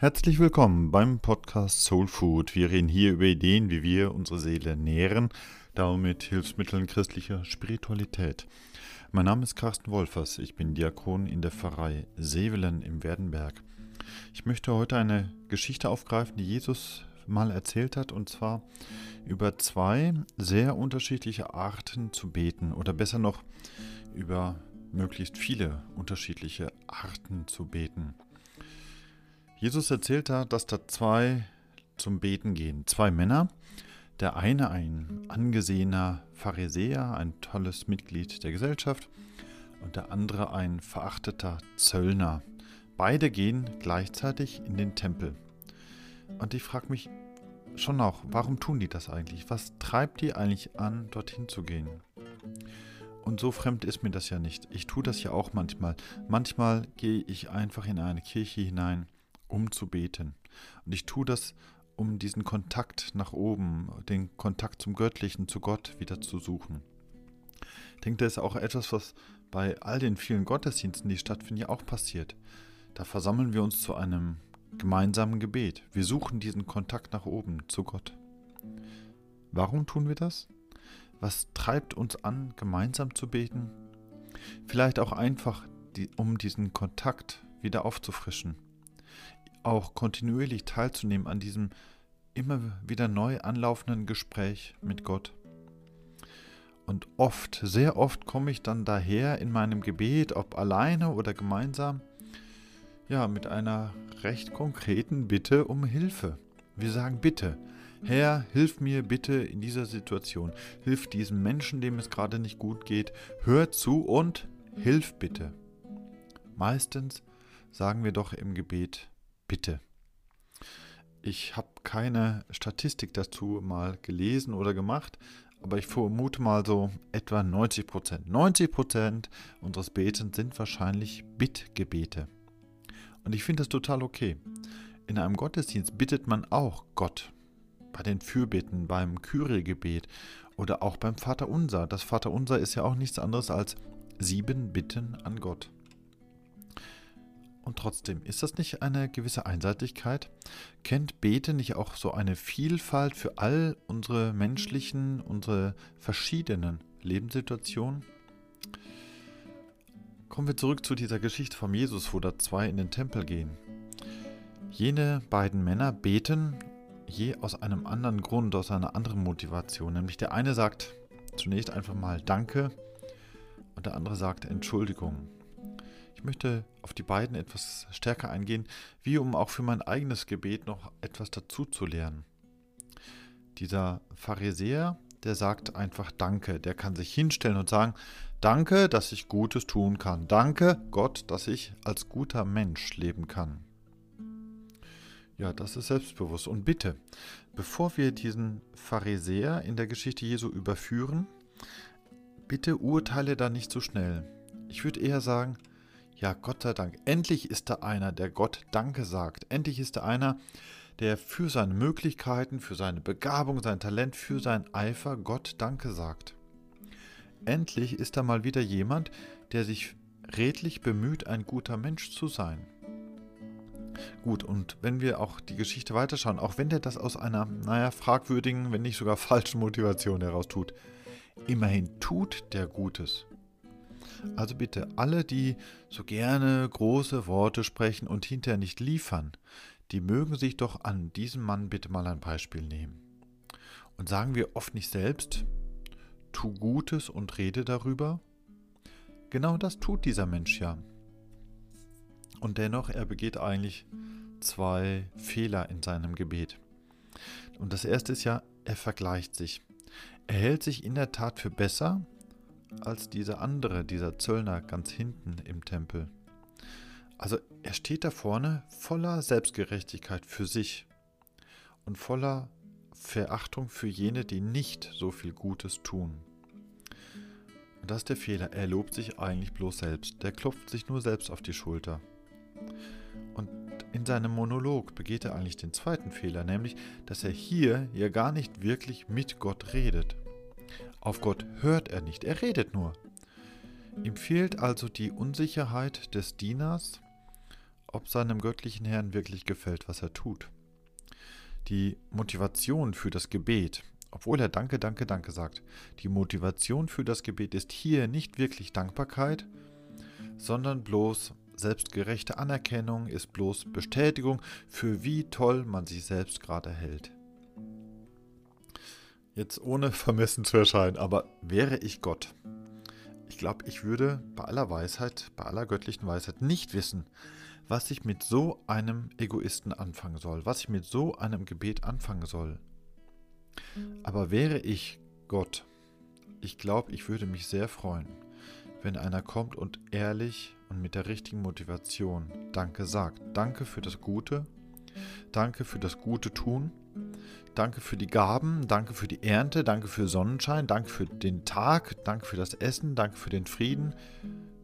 Herzlich willkommen beim Podcast Soul Food. Wir reden hier über Ideen, wie wir unsere Seele nähren, darum mit Hilfsmitteln christlicher Spiritualität. Mein Name ist Carsten Wolfers, ich bin Diakon in der Pfarrei Sevelen im Werdenberg. Ich möchte heute eine Geschichte aufgreifen, die Jesus mal erzählt hat, und zwar über zwei sehr unterschiedliche Arten zu beten oder besser noch über möglichst viele unterschiedliche Arten zu beten. Jesus erzählt da, dass da zwei zum Beten gehen. Zwei Männer. Der eine ein angesehener Pharisäer, ein tolles Mitglied der Gesellschaft, und der andere ein verachteter Zöllner. Beide gehen gleichzeitig in den Tempel. Und ich frage mich schon auch, warum tun die das eigentlich? Was treibt die eigentlich an, dorthin zu gehen? Und so fremd ist mir das ja nicht. Ich tue das ja auch manchmal. Manchmal gehe ich einfach in eine Kirche hinein um zu beten. Und ich tue das, um diesen Kontakt nach oben, den Kontakt zum Göttlichen, zu Gott wieder zu suchen. Ich denke, das ist auch etwas, was bei all den vielen Gottesdiensten, die stattfinden, ja auch passiert. Da versammeln wir uns zu einem gemeinsamen Gebet. Wir suchen diesen Kontakt nach oben zu Gott. Warum tun wir das? Was treibt uns an, gemeinsam zu beten? Vielleicht auch einfach, um diesen Kontakt wieder aufzufrischen auch kontinuierlich teilzunehmen an diesem immer wieder neu anlaufenden Gespräch mit Gott. Und oft, sehr oft komme ich dann daher in meinem Gebet, ob alleine oder gemeinsam, ja, mit einer recht konkreten Bitte um Hilfe. Wir sagen bitte, Herr, hilf mir bitte in dieser Situation. Hilf diesem Menschen, dem es gerade nicht gut geht. Hör zu und hilf bitte. Meistens sagen wir doch im Gebet, bitte. Ich habe keine Statistik dazu mal gelesen oder gemacht, aber ich vermute mal so etwa 90 Prozent. 90 Prozent unseres Betens sind wahrscheinlich Bittgebete. Und ich finde das total okay. In einem Gottesdienst bittet man auch Gott. Bei den Fürbitten, beim Kyriegebet oder auch beim Vaterunser. Das Vaterunser ist ja auch nichts anderes als sieben Bitten an Gott. Und trotzdem, ist das nicht eine gewisse Einseitigkeit? Kennt Bete nicht auch so eine Vielfalt für all unsere menschlichen, unsere verschiedenen Lebenssituationen? Kommen wir zurück zu dieser Geschichte von Jesus, wo da zwei in den Tempel gehen. Jene beiden Männer beten je aus einem anderen Grund, aus einer anderen Motivation. Nämlich der eine sagt zunächst einfach mal Danke und der andere sagt Entschuldigung. Ich möchte auf die beiden etwas stärker eingehen, wie um auch für mein eigenes Gebet noch etwas dazu zu lernen. Dieser Pharisäer, der sagt einfach Danke, der kann sich hinstellen und sagen, Danke, dass ich Gutes tun kann. Danke, Gott, dass ich als guter Mensch leben kann. Ja, das ist selbstbewusst. Und bitte, bevor wir diesen Pharisäer in der Geschichte Jesu überführen, bitte urteile da nicht so schnell. Ich würde eher sagen, ja, Gott sei Dank, endlich ist da einer, der Gott Danke sagt. Endlich ist da einer, der für seine Möglichkeiten, für seine Begabung, sein Talent, für sein Eifer Gott Danke sagt. Endlich ist da mal wieder jemand, der sich redlich bemüht, ein guter Mensch zu sein. Gut, und wenn wir auch die Geschichte weiterschauen, auch wenn der das aus einer, naja, fragwürdigen, wenn nicht sogar falschen Motivation heraus tut, immerhin tut der Gutes. Also bitte, alle, die so gerne große Worte sprechen und hinterher nicht liefern, die mögen sich doch an diesem Mann bitte mal ein Beispiel nehmen. Und sagen wir oft nicht selbst, tu Gutes und rede darüber? Genau das tut dieser Mensch ja. Und dennoch, er begeht eigentlich zwei Fehler in seinem Gebet. Und das erste ist ja, er vergleicht sich. Er hält sich in der Tat für besser als dieser andere, dieser Zöllner ganz hinten im Tempel. Also er steht da vorne voller Selbstgerechtigkeit für sich und voller Verachtung für jene, die nicht so viel Gutes tun. Und das ist der Fehler. Er lobt sich eigentlich bloß selbst. Der klopft sich nur selbst auf die Schulter. Und in seinem Monolog begeht er eigentlich den zweiten Fehler, nämlich, dass er hier ja gar nicht wirklich mit Gott redet. Auf Gott hört er nicht, er redet nur. Ihm fehlt also die Unsicherheit des Dieners, ob seinem göttlichen Herrn wirklich gefällt, was er tut. Die Motivation für das Gebet, obwohl er Danke, Danke, Danke sagt, die Motivation für das Gebet ist hier nicht wirklich Dankbarkeit, sondern bloß selbstgerechte Anerkennung, ist bloß Bestätigung für wie toll man sich selbst gerade hält. Jetzt ohne vermessen zu erscheinen, aber wäre ich Gott, ich glaube, ich würde bei aller Weisheit, bei aller göttlichen Weisheit nicht wissen, was ich mit so einem Egoisten anfangen soll, was ich mit so einem Gebet anfangen soll. Aber wäre ich Gott, ich glaube, ich würde mich sehr freuen, wenn einer kommt und ehrlich und mit der richtigen Motivation Danke sagt. Danke für das Gute, danke für das gute Tun, danke für die Gaben, danke für die Ernte, danke für Sonnenschein, danke für den Tag, danke für das Essen, danke für den Frieden,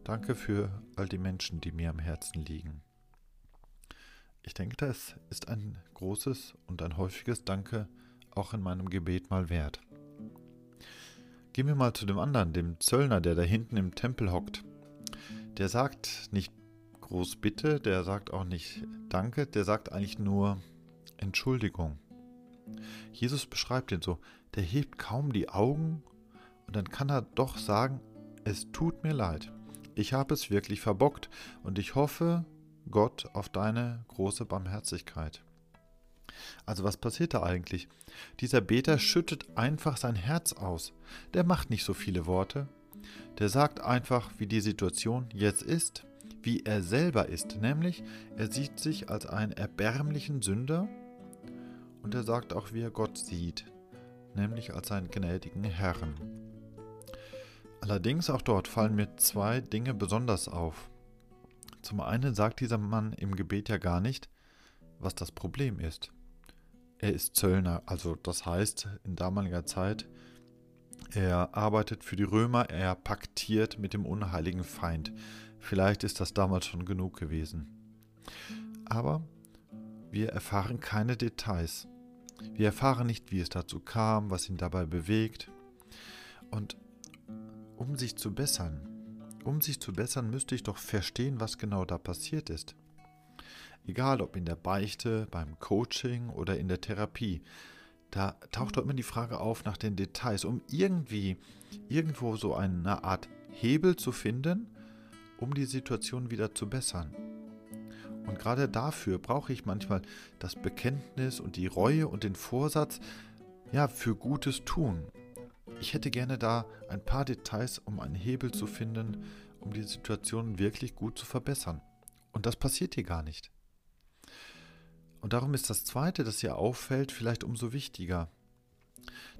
danke für all die Menschen, die mir am Herzen liegen. Ich denke, das ist ein großes und ein häufiges Danke auch in meinem Gebet mal wert. Gehen wir mal zu dem anderen, dem Zöllner, der da hinten im Tempel hockt. Der sagt nicht groß Bitte, der sagt auch nicht Danke, der sagt eigentlich nur Entschuldigung. Jesus beschreibt ihn so, der hebt kaum die Augen und dann kann er doch sagen, es tut mir leid, ich habe es wirklich verbockt und ich hoffe, Gott, auf deine große Barmherzigkeit. Also was passiert da eigentlich? Dieser Beter schüttet einfach sein Herz aus. Der macht nicht so viele Worte. Der sagt einfach, wie die Situation jetzt ist, wie er selber ist, nämlich er sieht sich als einen erbärmlichen Sünder und er sagt auch, wie er Gott sieht, nämlich als einen gnädigen Herrn. Allerdings auch dort fallen mir zwei Dinge besonders auf. Zum einen sagt dieser Mann im Gebet ja gar nicht, was das Problem ist. Er ist Zöllner, also das heißt in damaliger Zeit, er arbeitet für die Römer, er paktiert mit dem unheiligen Feind. Vielleicht ist das damals schon genug gewesen. Aber wir erfahren keine Details. Wir erfahren nicht, wie es dazu kam, was ihn dabei bewegt. Und um sich zu bessern, um sich zu bessern, müsste ich doch verstehen, was genau da passiert ist. Egal ob in der Beichte, beim Coaching oder in der Therapie, da taucht doch immer die Frage auf nach den Details, um irgendwie irgendwo so eine Art Hebel zu finden, um die Situation wieder zu bessern. Und gerade dafür brauche ich manchmal das Bekenntnis und die Reue und den Vorsatz, ja, für Gutes tun. Ich hätte gerne da ein paar Details, um einen Hebel zu finden, um die Situation wirklich gut zu verbessern. Und das passiert hier gar nicht. Und darum ist das Zweite, das hier auffällt, vielleicht umso wichtiger.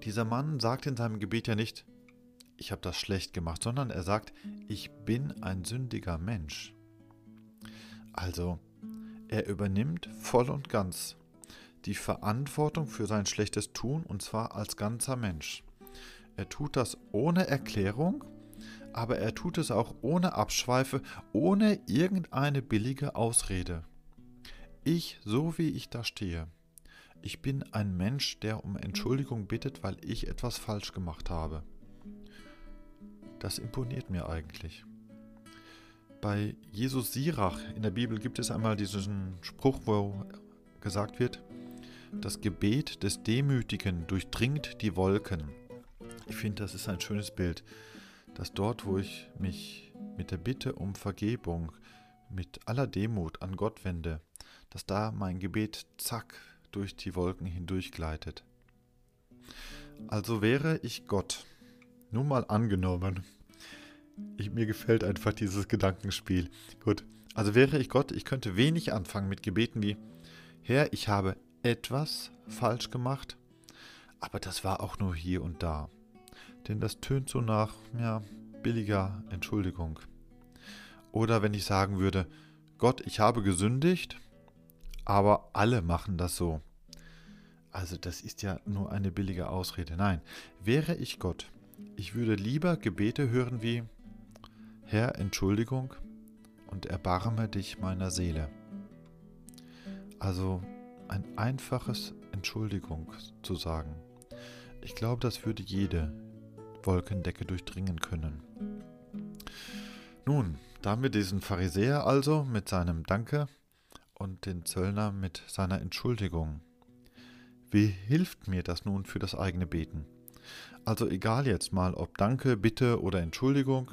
Dieser Mann sagt in seinem Gebet ja nicht, ich habe das schlecht gemacht, sondern er sagt, ich bin ein sündiger Mensch. Also, er übernimmt voll und ganz die Verantwortung für sein schlechtes Tun und zwar als ganzer Mensch. Er tut das ohne Erklärung, aber er tut es auch ohne Abschweife, ohne irgendeine billige Ausrede. Ich, so wie ich da stehe, ich bin ein Mensch, der um Entschuldigung bittet, weil ich etwas falsch gemacht habe. Das imponiert mir eigentlich. Bei Jesus Sirach in der Bibel gibt es einmal diesen Spruch, wo gesagt wird, das Gebet des Demütigen durchdringt die Wolken. Ich finde, das ist ein schönes Bild, dass dort, wo ich mich mit der Bitte um Vergebung, mit aller Demut an Gott wende, dass da mein Gebet zack durch die Wolken hindurchgleitet. Also wäre ich Gott, nur mal angenommen. Ich, mir gefällt einfach dieses Gedankenspiel. Gut, also wäre ich Gott, ich könnte wenig anfangen mit Gebeten wie, Herr, ich habe etwas falsch gemacht, aber das war auch nur hier und da denn das tönt so nach, ja, billiger Entschuldigung. Oder wenn ich sagen würde, Gott, ich habe gesündigt, aber alle machen das so. Also das ist ja nur eine billige Ausrede. Nein, wäre ich Gott, ich würde lieber Gebete hören wie, Herr, Entschuldigung und erbarme dich meiner Seele. Also ein einfaches Entschuldigung zu sagen. Ich glaube, das würde jede, Wolkendecke durchdringen können. Nun, da haben wir diesen Pharisäer also mit seinem Danke und den Zöllner mit seiner Entschuldigung. Wie hilft mir das nun für das eigene Beten? Also egal jetzt mal, ob Danke, Bitte oder Entschuldigung,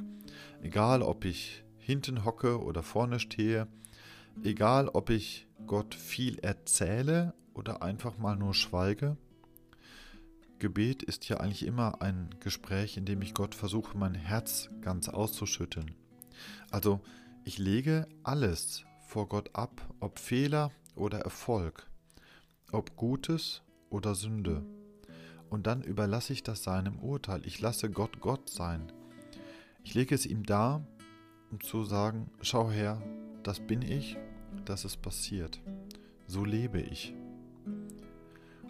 egal ob ich hinten hocke oder vorne stehe, egal ob ich Gott viel erzähle oder einfach mal nur schweige, Gebet ist ja eigentlich immer ein Gespräch, in dem ich Gott versuche, mein Herz ganz auszuschütten. Also ich lege alles vor Gott ab, ob Fehler oder Erfolg, ob Gutes oder Sünde. Und dann überlasse ich das seinem Urteil. Ich lasse Gott Gott sein. Ich lege es ihm dar, um zu sagen, schau her, das bin ich, das ist passiert. So lebe ich.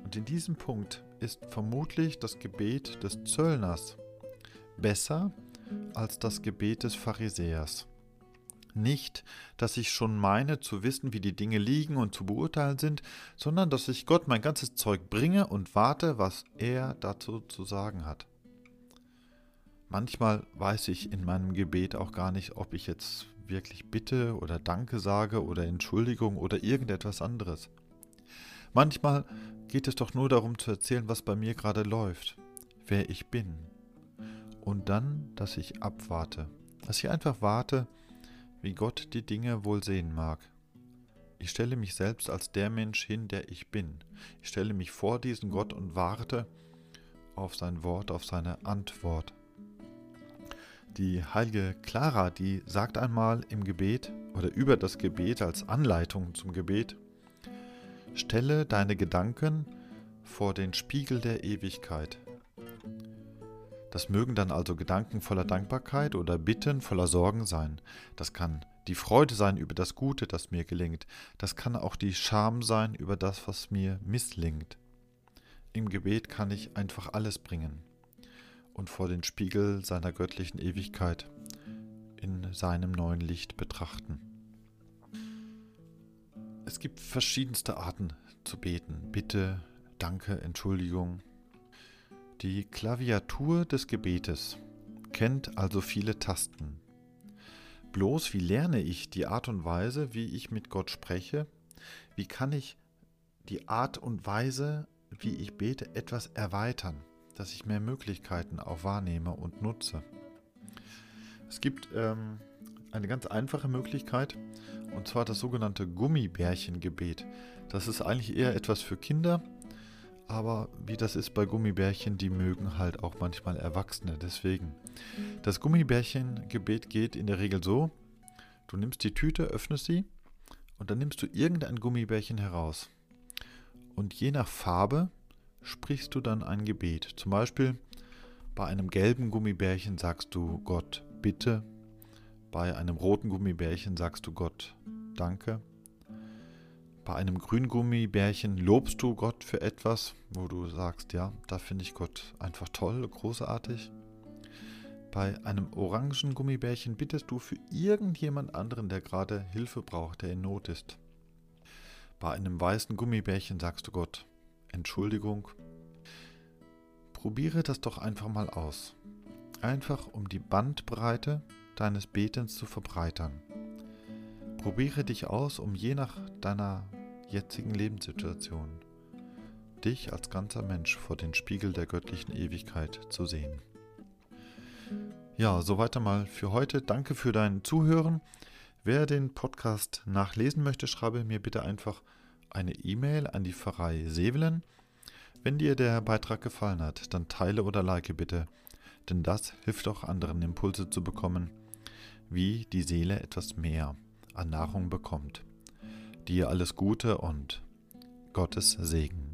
Und in diesem Punkt ist vermutlich das Gebet des Zöllners besser als das Gebet des Pharisäers. Nicht, dass ich schon meine zu wissen, wie die Dinge liegen und zu beurteilen sind, sondern dass ich Gott mein ganzes Zeug bringe und warte, was er dazu zu sagen hat. Manchmal weiß ich in meinem Gebet auch gar nicht, ob ich jetzt wirklich Bitte oder Danke sage oder Entschuldigung oder irgendetwas anderes. Manchmal geht es doch nur darum zu erzählen, was bei mir gerade läuft, wer ich bin. Und dann, dass ich abwarte, dass ich einfach warte, wie Gott die Dinge wohl sehen mag. Ich stelle mich selbst als der Mensch hin, der ich bin. Ich stelle mich vor diesen Gott und warte auf sein Wort, auf seine Antwort. Die heilige Clara, die sagt einmal im Gebet oder über das Gebet als Anleitung zum Gebet, stelle deine Gedanken vor den Spiegel der Ewigkeit. Das mögen dann also Gedanken voller Dankbarkeit oder Bitten voller Sorgen sein. Das kann die Freude sein über das Gute, das mir gelingt. Das kann auch die Scham sein über das, was mir misslingt. Im Gebet kann ich einfach alles bringen und vor den Spiegel seiner göttlichen Ewigkeit in seinem neuen Licht betrachten. Es gibt verschiedenste Arten zu beten. Bitte, Danke, Entschuldigung, die Klaviatur des Gebetes kennt also viele Tasten. Bloß wie lerne ich die Art und Weise, wie ich mit Gott spreche? Wie kann ich die Art und Weise, wie ich bete, etwas erweitern, dass ich mehr Möglichkeiten auch wahrnehme und nutze? Es gibt ähm, eine ganz einfache Möglichkeit, und zwar das sogenannte Gummibärchengebet. Das ist eigentlich eher etwas für Kinder, aber wie das ist bei Gummibärchen, die mögen halt auch manchmal Erwachsene. Deswegen. Das Gummibärchengebet geht in der Regel so: Du nimmst die Tüte, öffnest sie und dann nimmst du irgendein Gummibärchen heraus. Und je nach Farbe sprichst du dann ein Gebet. Zum Beispiel bei einem gelben Gummibärchen sagst du Gott bitte. Bei einem roten Gummibärchen sagst du Gott danke. Bei einem Grüngummibärchen lobst du Gott für etwas, wo du sagst, ja, da finde ich Gott einfach toll, großartig. Bei einem orangen Gummibärchen bittest du für irgendjemand anderen, der gerade Hilfe braucht, der in Not ist. Bei einem weißen Gummibärchen sagst du Gott, Entschuldigung. Probiere das doch einfach mal aus. Einfach um die Bandbreite deines Betens zu verbreitern. Probiere dich aus, um je nach deiner jetzigen Lebenssituation dich als ganzer Mensch vor den Spiegel der göttlichen Ewigkeit zu sehen. Ja, soweit einmal für heute. Danke für dein Zuhören. Wer den Podcast nachlesen möchte, schreibe mir bitte einfach eine E-Mail an die Pfarrei Sevelen. Wenn dir der Beitrag gefallen hat, dann teile oder like bitte, denn das hilft auch anderen Impulse zu bekommen, wie die Seele etwas mehr an Nahrung bekommt. Dir alles Gute und Gottes Segen.